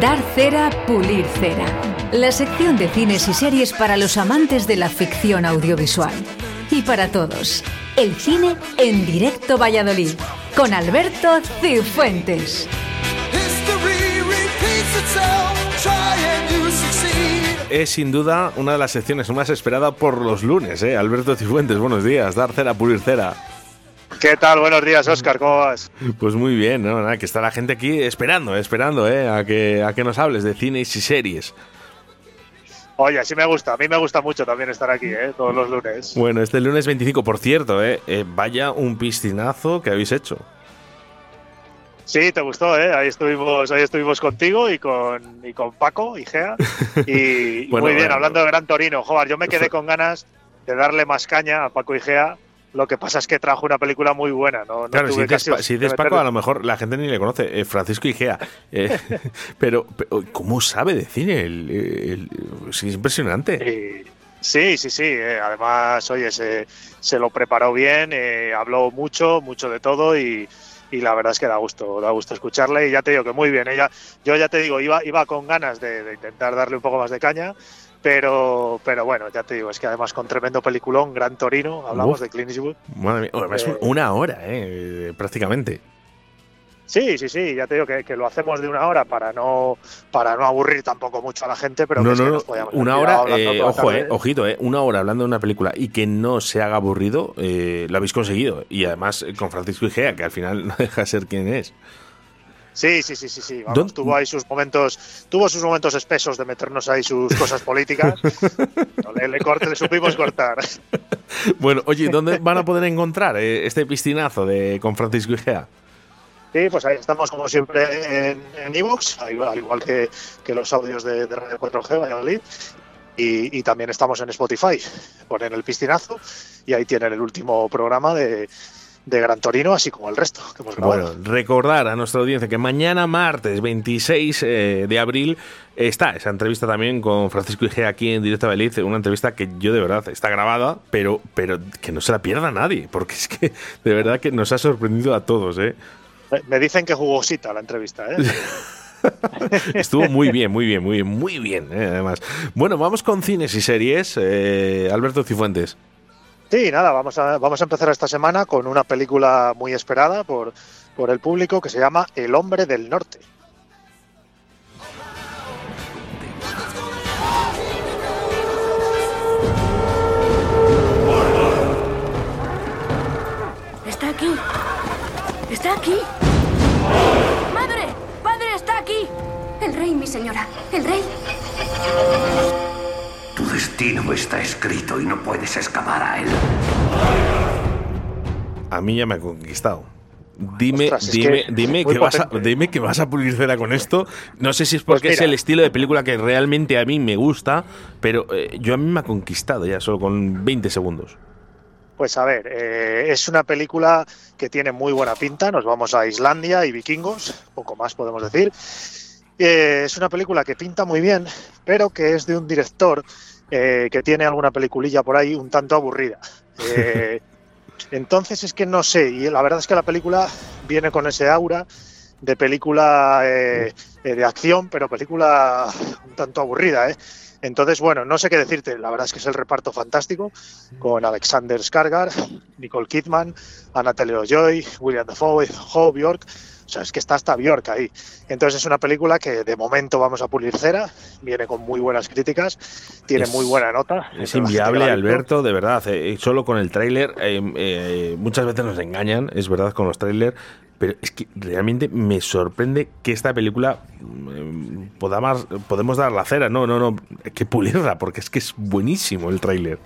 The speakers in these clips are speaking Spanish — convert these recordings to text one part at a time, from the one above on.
Dar cera, pulir cera. La sección de cines y series para los amantes de la ficción audiovisual. Y para todos, el cine en directo Valladolid, con Alberto Cifuentes. Es sin duda una de las secciones más esperadas por los lunes, ¿eh? Alberto Cifuentes, buenos días. Dar cera, pulir cera. ¿Qué tal? Buenos días, Oscar, ¿cómo vas? Pues muy bien, ¿no? Nada, que está la gente aquí esperando, esperando, ¿eh? A que, a que nos hables de cines y series. Oye, sí me gusta, a mí me gusta mucho también estar aquí, ¿eh? Todos los lunes. Bueno, este lunes 25, por cierto, ¿eh? eh vaya un piscinazo que habéis hecho. Sí, te gustó, ¿eh? Ahí estuvimos, ahí estuvimos contigo y con, y con Paco y Gea. Y, muy bien, hablando de Gran Torino. Joder, yo me quedé con ganas de darle más caña a Paco y Gea lo que pasa es que trajo una película muy buena. No, claro, si, dices, Paco, a lo mejor la gente ni le conoce. Eh, Francisco Igea. Eh, pero, ¿cómo sabe de cine? es impresionante. Sí, sí, sí. Eh, además, oye, se, se, lo preparó bien, habló mucho, mucho de todo y, la verdad es que da gusto, da gusto escucharle. Y ya te digo que muy bien. Ella, yo ya te digo, iba, iba con ganas de intentar darle un poco más de caña pero, pero bueno, ya te digo, es que además con tremendo peliculón, Gran Torino, hablamos de Clint Eastwood. Madre mía, eh, una hora, eh, prácticamente. Sí, sí, sí, ya te digo que, que, lo hacemos de una hora para no para no aburrir tampoco mucho a la gente, pero no, que no, una hora, eh, ojo, eh, ojito, eh, una hora hablando de una película y que no se haga aburrido, eh, lo habéis conseguido. Y además con Francisco Igea, que al final no deja de ser quien es. Sí, sí, sí, sí, sí. tuvo ahí sus momentos, tuvo sus momentos espesos de meternos ahí sus cosas políticas. le, le, corte, le supimos cortar. Bueno, oye, ¿dónde van a poder encontrar eh, este piscinazo de con Francisco Igea? Sí, pues ahí estamos como siempre en Evox, al igual que, que, los audios de, Radio 4G Valladolid. Y, y, también estamos en Spotify. Ponen el piscinazo y ahí tienen el último programa de, de Gran Torino, así como el resto que hemos grabado. Bueno, recordar a nuestra audiencia que mañana martes 26 eh, de abril está esa entrevista también con Francisco Igea aquí en Directo Belice, una entrevista que yo de verdad está grabada, pero, pero que no se la pierda nadie, porque es que de verdad que nos ha sorprendido a todos. ¿eh? Me dicen que jugosita la entrevista, ¿eh? Estuvo muy bien, muy bien, muy bien, muy bien, ¿eh? además. Bueno, vamos con cines y series. Eh, Alberto Cifuentes. Sí, nada, vamos a, vamos a empezar esta semana con una película muy esperada por, por el público que se llama El hombre del norte. Está aquí. Está aquí. ¡Madre! ¡Padre, está aquí! El rey, mi señora. El rey. Tu destino está escrito y no puedes escapar a él. A mí ya me ha conquistado. Dime, dime, que dime, que vas a, dime que vas a pulir cera con esto. No sé si es porque pues es el estilo de película que realmente a mí me gusta, pero eh, yo a mí me ha conquistado ya solo con 20 segundos. Pues a ver, eh, es una película que tiene muy buena pinta. Nos vamos a Islandia y vikingos, poco más podemos decir. Eh, es una película que pinta muy bien, pero que es de un director eh, que tiene alguna peliculilla por ahí un tanto aburrida. Eh, entonces es que no sé, y la verdad es que la película viene con ese aura de película de acción, pero película un tanto aburrida, Entonces, bueno, no sé qué decirte. La verdad es que es el reparto fantástico con Alexander Skarsgård, Nicole Kidman, Anna Taylor-Joy, William Dafoe, Hope York. O sea, es que está hasta Bjork ahí. Entonces es una película que de momento vamos a pulir cera, viene con muy buenas críticas, tiene muy buena nota. Es inviable, Alberto, de verdad. Eh, solo con el tráiler, eh, eh, muchas veces nos engañan, es verdad, con los trailers, pero es que realmente me sorprende que esta película podamos, podemos dar la cera. No, no, no, hay que pulirla, porque es que es buenísimo el tráiler.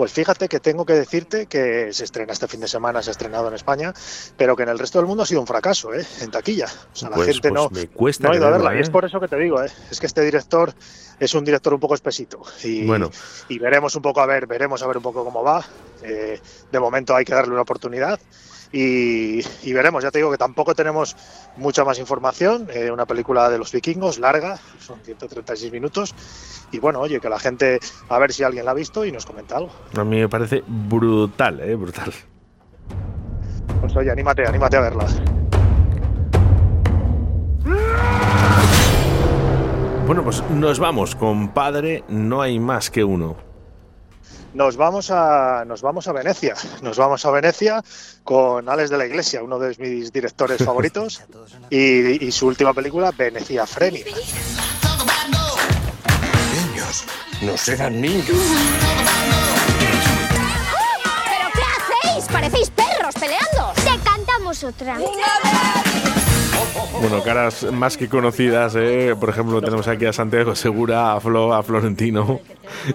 Pues fíjate que tengo que decirte que se estrena este fin de semana, se ha estrenado en España, pero que en el resto del mundo ha sido un fracaso, ¿eh? en taquilla. O sea, la pues, gente pues no, me cuesta no ha ido a verla. ¿eh? Y es por eso que te digo, ¿eh? es que este director es un director un poco espesito. Y, bueno. y veremos un poco a ver, veremos a ver un poco cómo va. Eh, de momento hay que darle una oportunidad. Y, veremos, ya te digo que tampoco tenemos mucha más información. Eh, una película de los vikingos, larga, son 136 minutos. Y bueno, oye, que la gente, a ver si alguien la ha visto y nos comenta algo. A mí me parece brutal, ¿eh? Brutal. Pues oye, anímate, anímate a verla. Bueno, pues nos vamos, compadre, no hay más que uno. Nos vamos a nos vamos a Venecia. Nos vamos a Venecia con Alex de la Iglesia, uno de mis directores favoritos, y, y su última película, Venecia Freni. Niños, no serán niños. ¿Pero qué hacéis? Parecéis perros peleando. Te cantamos otra. Bueno, caras más que conocidas, ¿eh? por ejemplo, tenemos aquí a Santiago Segura, a, Flo, a Florentino.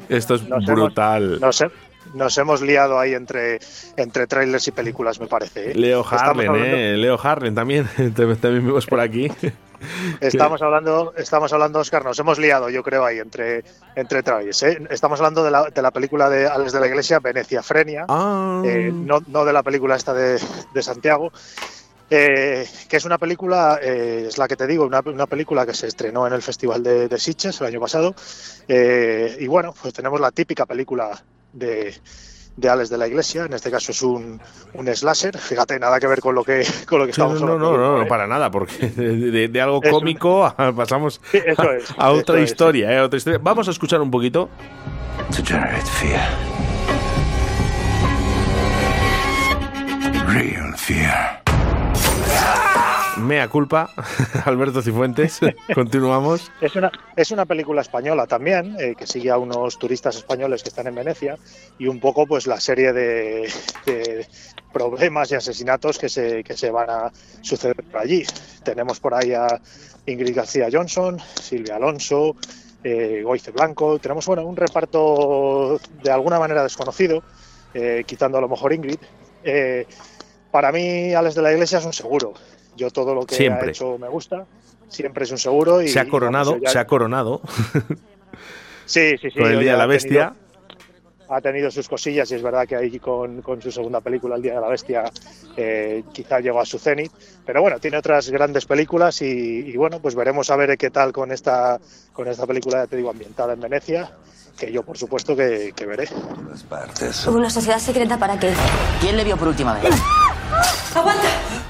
Esto es Nos brutal. nos, he- nos hemos liado ahí entre, entre trailers y películas, me parece. ¿eh? Leo Harlen, ¿eh? Leo Harlen también. también vemos por aquí. Estamos hablando, estamos hablando, Oscar, nos hemos liado, yo creo, ahí entre, entre trailers. ¿eh? Estamos hablando de la, de la película de Alex de la Iglesia, Venecia Frenia. Ah, eh, no, no de la película esta de, de Santiago, eh, que es una película, eh, es la que te digo, una, una película que se estrenó en el Festival de, de Sitges el año pasado. eh, y bueno, pues tenemos la típica película de, de Alex de la Iglesia, en este caso es un, un slasher, fíjate, nada que ver con lo que, con lo que sí, no, estamos no, hablando. no, no, ¿eh? no, para nada, porque de, de- de algo cómico a- pasamos Sí, eso es, a otra historia, ¿eh? a otra historia. Vamos a escuchar un poquito. To generate fear. Real fear. Mea culpa, Alberto Cifuentes. Continuamos. Es una, es una película española también, eh, que sigue a unos turistas españoles que están en Venecia y un poco pues la serie de, de problemas y asesinatos que se, que se van a suceder por allí. Tenemos por ahí a Ingrid García Johnson, Silvia Alonso, eh, Goice Blanco. Tenemos bueno, un reparto de alguna manera desconocido, eh, quitando a lo mejor Ingrid. Eh, para mí, Alex de la Iglesia es un seguro. Yo todo lo que Siempre. ha hecho me gusta. Siempre es un seguro. Y, Se ha coronado, ya- se ha coronado Sí, sí, sí. con el Día de la Bestia. tenido- ha tenido sus cosillas y es verdad que ahí con, con su segunda película, El Día de la Bestia, eh, quizá llegó a su cenit. Pero bueno, tiene otras grandes películas y, y bueno, pues veremos a ver qué tal con esta, con esta película, ya te digo, ambientada en Venecia, que yo por supuesto que, que veré. ¿Una sociedad secreta para qué? ¿Quién le vio por última vez?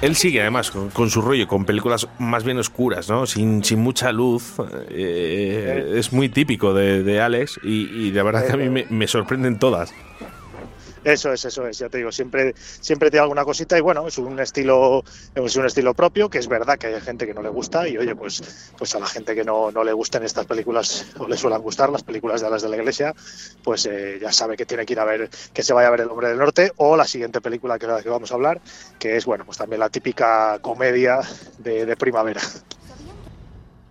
Él sigue además con, con su rollo, con películas más bien oscuras, ¿no? Sin, sin mucha luz. Eh, es muy típico de, de Alex y, y la verdad que a mí me, me sorprenden todas. Eso es, eso es, ya te digo, siempre, siempre tiene alguna cosita y bueno, es un estilo, es un estilo propio, que es verdad que hay gente que no le gusta y oye, pues, pues a la gente que no, no le gusten estas películas o le suelen gustar las películas de Alas de la Iglesia, pues eh, ya sabe que tiene que ir a ver, que se vaya a ver El Hombre del Norte o la siguiente película que, que vamos a hablar, que es bueno, pues también la típica comedia de primavera.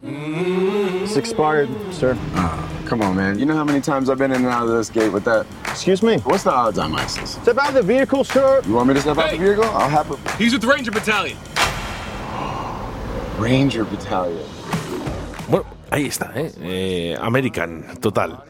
It's expired, sir. come on, man. You know how many times I've been in and out of this gate with that? Excuse me? What's the odds on ISIS? Step out of the vehicle, sir. You want me to step out the vehicle? I'll have a He's with the Ranger Battalion. Ranger Battalion. Bueno, ahí está, ¿eh? Eh, American, total.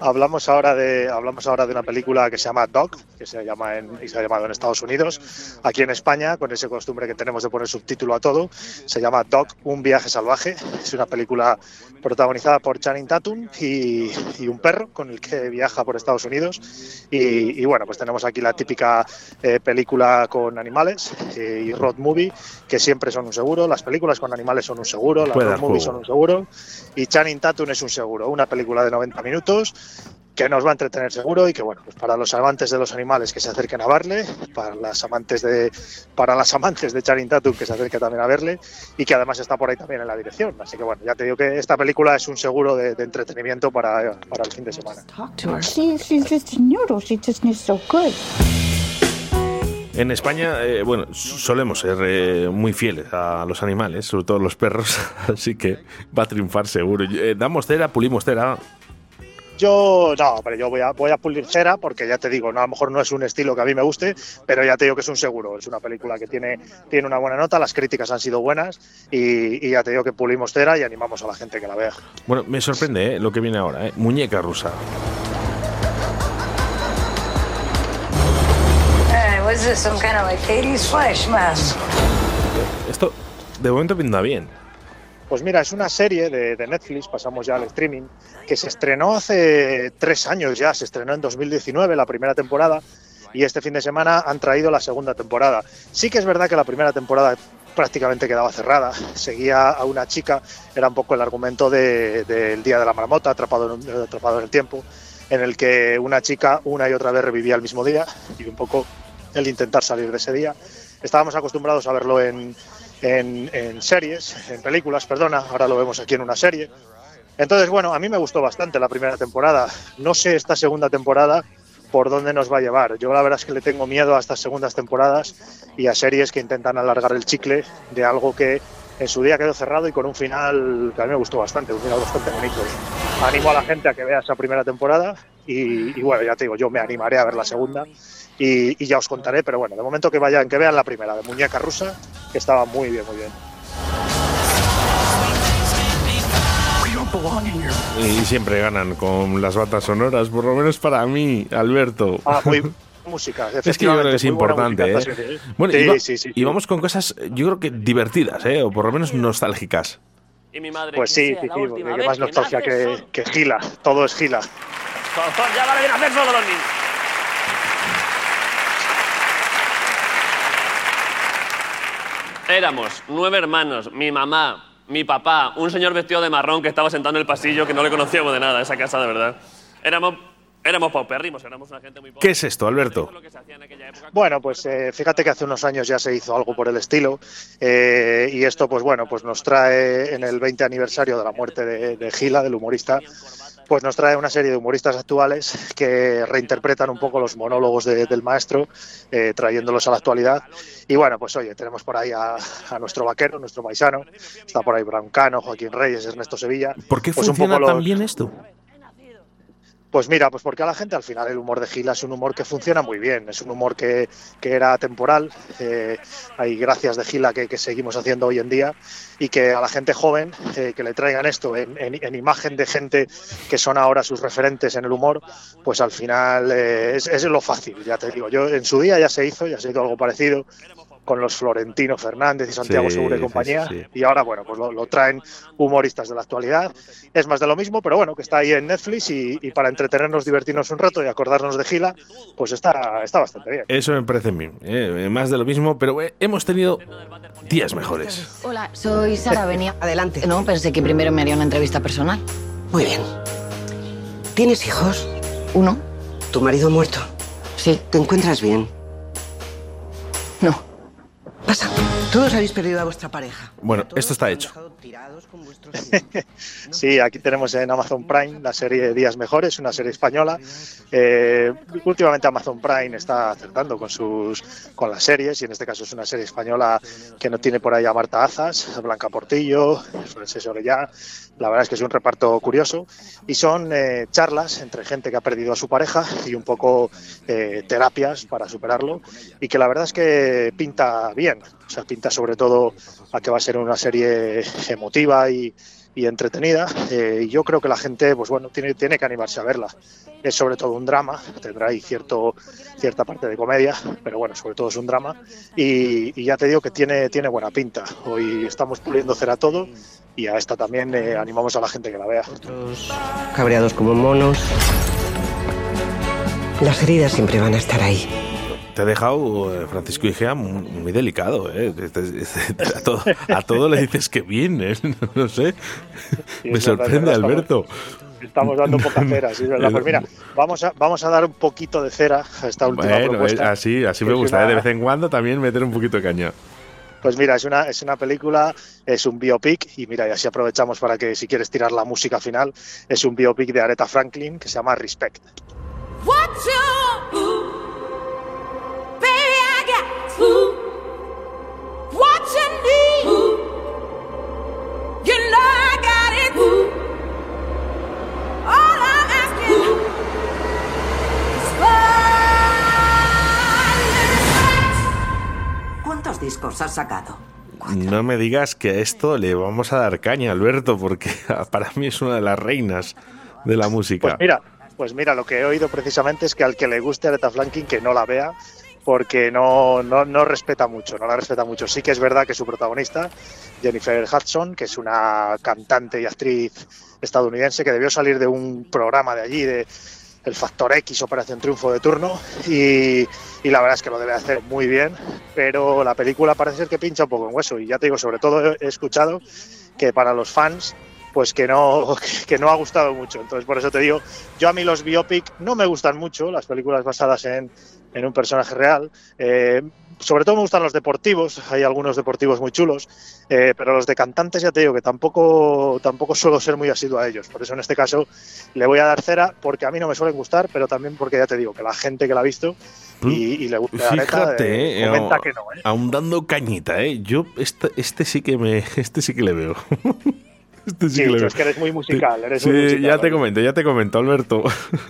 Hablamos ahora de hablamos ahora de una película que se llama Dog, que se llama en, y se ha llamado en Estados Unidos. Aquí en España, con ese costumbre que tenemos de poner subtítulo a todo, se llama Dog, un viaje salvaje. Es una película protagonizada por Channing Tatum y, y un perro con el que viaja por Estados Unidos. Y, y bueno, pues tenemos aquí la típica eh, película con animales eh, y road movie, que siempre son un seguro. Las películas con animales son un seguro, las road movies son un seguro. Y Channing Tatum es un seguro. Una película de 90 minutos que nos va a entretener seguro y que bueno, pues para los amantes de los animales que se acerquen a verle, para las amantes de para las amantes de Channing Tatum que se acerquen también a verle y que además está por ahí también en la dirección. Así que bueno, ya te digo que esta película es un seguro de, de entretenimiento para, para el fin de semana. Talk to her. She, she's just a noodle. She just is so good. En España, eh, bueno, solemos ser eh, muy fieles a los animales, sobre todo los perros, así que va a triunfar seguro. Eh, damos cera, pulimos cera. Yo no, pero yo voy a, voy a pulir cera porque ya te digo, no, a lo mejor no es un estilo que a mí me guste, pero ya te digo que es un seguro. Es una película que tiene, tiene una buena nota, las críticas han sido buenas y, y ya te digo que pulimos cera y animamos a la gente que la vea. Bueno, me sorprende eh, lo que viene ahora, eh. Muñeca rusa. Hey, what's this? Some kind of like 80s flash mask? Esto de momento pinta bien. Pues mira, es una serie de, de, Netflix, pasamos ya al streaming, que se estrenó hace tres años ya, se estrenó en 2019 la primera temporada y este fin de semana han traído la segunda temporada. Sí que es verdad que la primera temporada prácticamente quedaba cerrada. Seguía a una chica, era un poco el argumento del de, Día de la Marmota, atrapado en, atrapado en el tiempo, en el que una chica una y otra vez revivía el mismo día y un poco el intentar salir de ese día. Estábamos acostumbrados a verlo en, en, series, en películas, perdona, ahora lo vemos aquí en una serie. Entonces, bueno, a mí me gustó bastante la primera temporada. No sé esta segunda temporada por dónde nos va a llevar. Yo la verdad es que le tengo miedo a estas segundas temporadas y a series que intentan alargar el chicle de algo que en su día quedó cerrado y con un final que a mí me gustó bastante, un final bastante bonito. Animo a la gente a que vea esa primera temporada y, y bueno, ya te digo, yo me animaré a ver la segunda y, y, ya os contaré, pero bueno, de momento que vayan, que vean la primera de Muñeca Rusa, que estaba muy bien, muy bien. Y siempre ganan con las batas sonoras, por lo menos para mí, Alberto. Ah, muy música. Es que yo creo que es importante. ¿eh? Bueno, sí, y, va, sí, sí, y, vamos con cosas, yo creo que divertidas, ¿eh? o por lo menos nostálgicas. Y mi madre, pues sí, sí, sí, que más nostalgia que, que, Gila. Todo es Gila. Ya vale de nacer solo los niños. Éramos nueve hermanos, mi mamá, mi papá, un señor vestido de marrón que estaba sentado en el pasillo que no le conocíamos de nada, esa casa de verdad. Éramos, éramos paupérrimos, éramos una gente muy pobre. ¿Qué es esto, Alberto? Bueno, pues eh, fíjate que hace unos años ya se hizo algo por el estilo eh, y esto, pues bueno, pues nos trae en el 20 aniversario de la muerte de, de Gila, del humorista, pues nos trae una serie de humoristas actuales que reinterpretan un poco los monólogos de, del maestro, eh, trayéndolos a la actualidad. Y bueno, pues oye, tenemos por ahí a, a nuestro vaquero, nuestro paisano, está por ahí Brancano, Joaquín Reyes, Ernesto Sevilla. ¿Por qué pues funciona un poco tan los- bien esto? Pues mira, pues porque a la gente al final el humor de Gila es un humor que funciona muy bien, es un humor que, que era temporal, eh, hay gracias de Gila que, seguimos haciendo hoy en día y que a la gente joven eh, que le traigan esto en, imagen de gente que son ahora sus referentes en el humor, pues al final eh, es, es, lo fácil, ya te digo, yo en su día ya se hizo, ya se hizo algo parecido con los Florentino Fernández y Santiago Sí, Segura y compañía sí, sí. y ahora bueno pues lo, lo traen humoristas de la actualidad es más de lo mismo pero bueno que está ahí en Netflix y, y para entretenernos divertirnos un rato y acordarnos de Gila pues está, está bastante bien Eso me parece a mí. eh, más de lo mismo, pero eh, hemos tenido días mejores. Hola, soy Sara, venía. Adelante. No, pensé que primero me haría una entrevista personal. Muy bien. ¿Tienes hijos? Uno. ¿Tu marido muerto? Sí. ¿Te encuentras bien? No. Pasa. Todos habéis perdido a vuestra pareja. Bueno, esto está hecho. Sí, aquí tenemos en Amazon Prime la serie Días Mejores, una serie española. Eh, últimamente Amazon Prime está acertando con sus con las series y en este caso es una serie española que no tiene por ahí a Marta Azas, a Blanca Portillo, Francés Orellá. La verdad es que es un reparto curioso y son eh, charlas entre gente que ha perdido a su pareja y un poco eh, terapias para superarlo y que la verdad es que pinta bien. O sea, pinta sobre todo a que va a ser una serie emotiva y, y entretenida. Eh, yo creo que la gente, pues bueno, tiene, tiene que animarse a verla. Es sobre todo un drama, tendrá ahí cierto, cierta parte de comedia, pero bueno, sobre todo es un drama. Y, y ya te digo que tiene, tiene buena pinta. Hoy estamos puliendo cera todo y a esta también eh, animamos a la gente que la vea. Cabreados como monos. Las heridas siempre van a estar ahí. Te ha dejado, eh, Francisco Igea, muy, muy delicado. ¿eh? Este- este- A, todo, a todo le dices que bien, ¿eh? no sé. Sí, Me sorprende, Alberto. Estamos dando poca cera, sí, verdad. Pues mira, vamos a, vamos a dar un poquito de cera a esta última Bueno, propuesta. así, así me gusta. ¿eh? una- De vez en cuando también meter un poquito de caña. Pues mira, es una, es una película, es un biopic, y mira, y así aprovechamos para que si quieres tirar la música final, es un biopic de Aretha Franklin que se llama Respect. What you discos has sacado? No me digas que a esto le vamos a dar caña, Alberto, porque para mí es una de las reinas de la música. Pues mira, pues mira, lo que he oído precisamente es que al que le guste Aretha Franklin que no la vea porque no, no, no respeta mucho, no la respeta mucho. Sí que es verdad que su protagonista, Jennifer Hudson, que es una cantante y actriz estadounidense que debió salir de un programa de allí, de, el Factor X Operación Triunfo de turno y, y, la verdad es que lo debe hacer muy bien, pero la película parece ser que pincha un poco en hueso y ya te digo, sobre todo he escuchado que para los fans pues que no, que no ha gustado mucho. Entonces, por eso te digo, yo a mí los biopic no me gustan mucho, las películas basadas en, en un personaje real. Eh, sobre todo me gustan los deportivos, hay algunos deportivos muy chulos, eh, pero los de cantantes ya te digo que tampoco, tampoco suelo ser muy asiduo a ellos. Por eso en este caso le voy a dar cera porque a mí no me suelen gustar, pero también porque ya te digo que la gente que la ha visto y, le gusta la neta, eh, comenta que no. ¿eh? Aún dando cañita, ¿eh? Yo este, este sí que me, este sí que le veo. Este sí, es que eres muy musical. Eres sí, ya te comento, ya te comento, Alberto.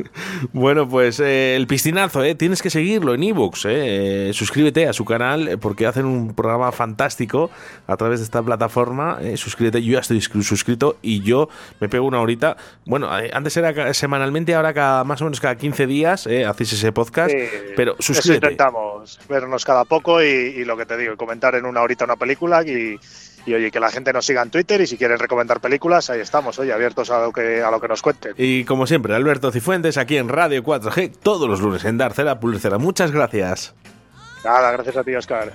bueno, pues eh, el piscinazo, ¿eh? tienes que seguirlo en ebooks. Eh. suscríbete a su canal eh, porque hacen un programa fantástico a través de esta plataforma. Eh, suscríbete, yo ya estoy suscrito y yo me pego una horita. Bueno, antes era semanalmente, ahora cada, más o menos cada 15 días hacéis ese podcast. pero suscríbete. intentamos vernos cada poco y, y, lo que te digo, comentar en una horita una película y y oye, que la gente nos siga en Twitter y si quieren recomendar películas, ahí estamos, oye, abiertos a lo que, a lo que nos cuenten. Y como siempre, Alberto Cifuentes aquí en Radio 4G, todos los lunes en Darcela Pulcera. Muchas gracias. Nada, gracias a ti, Oscar.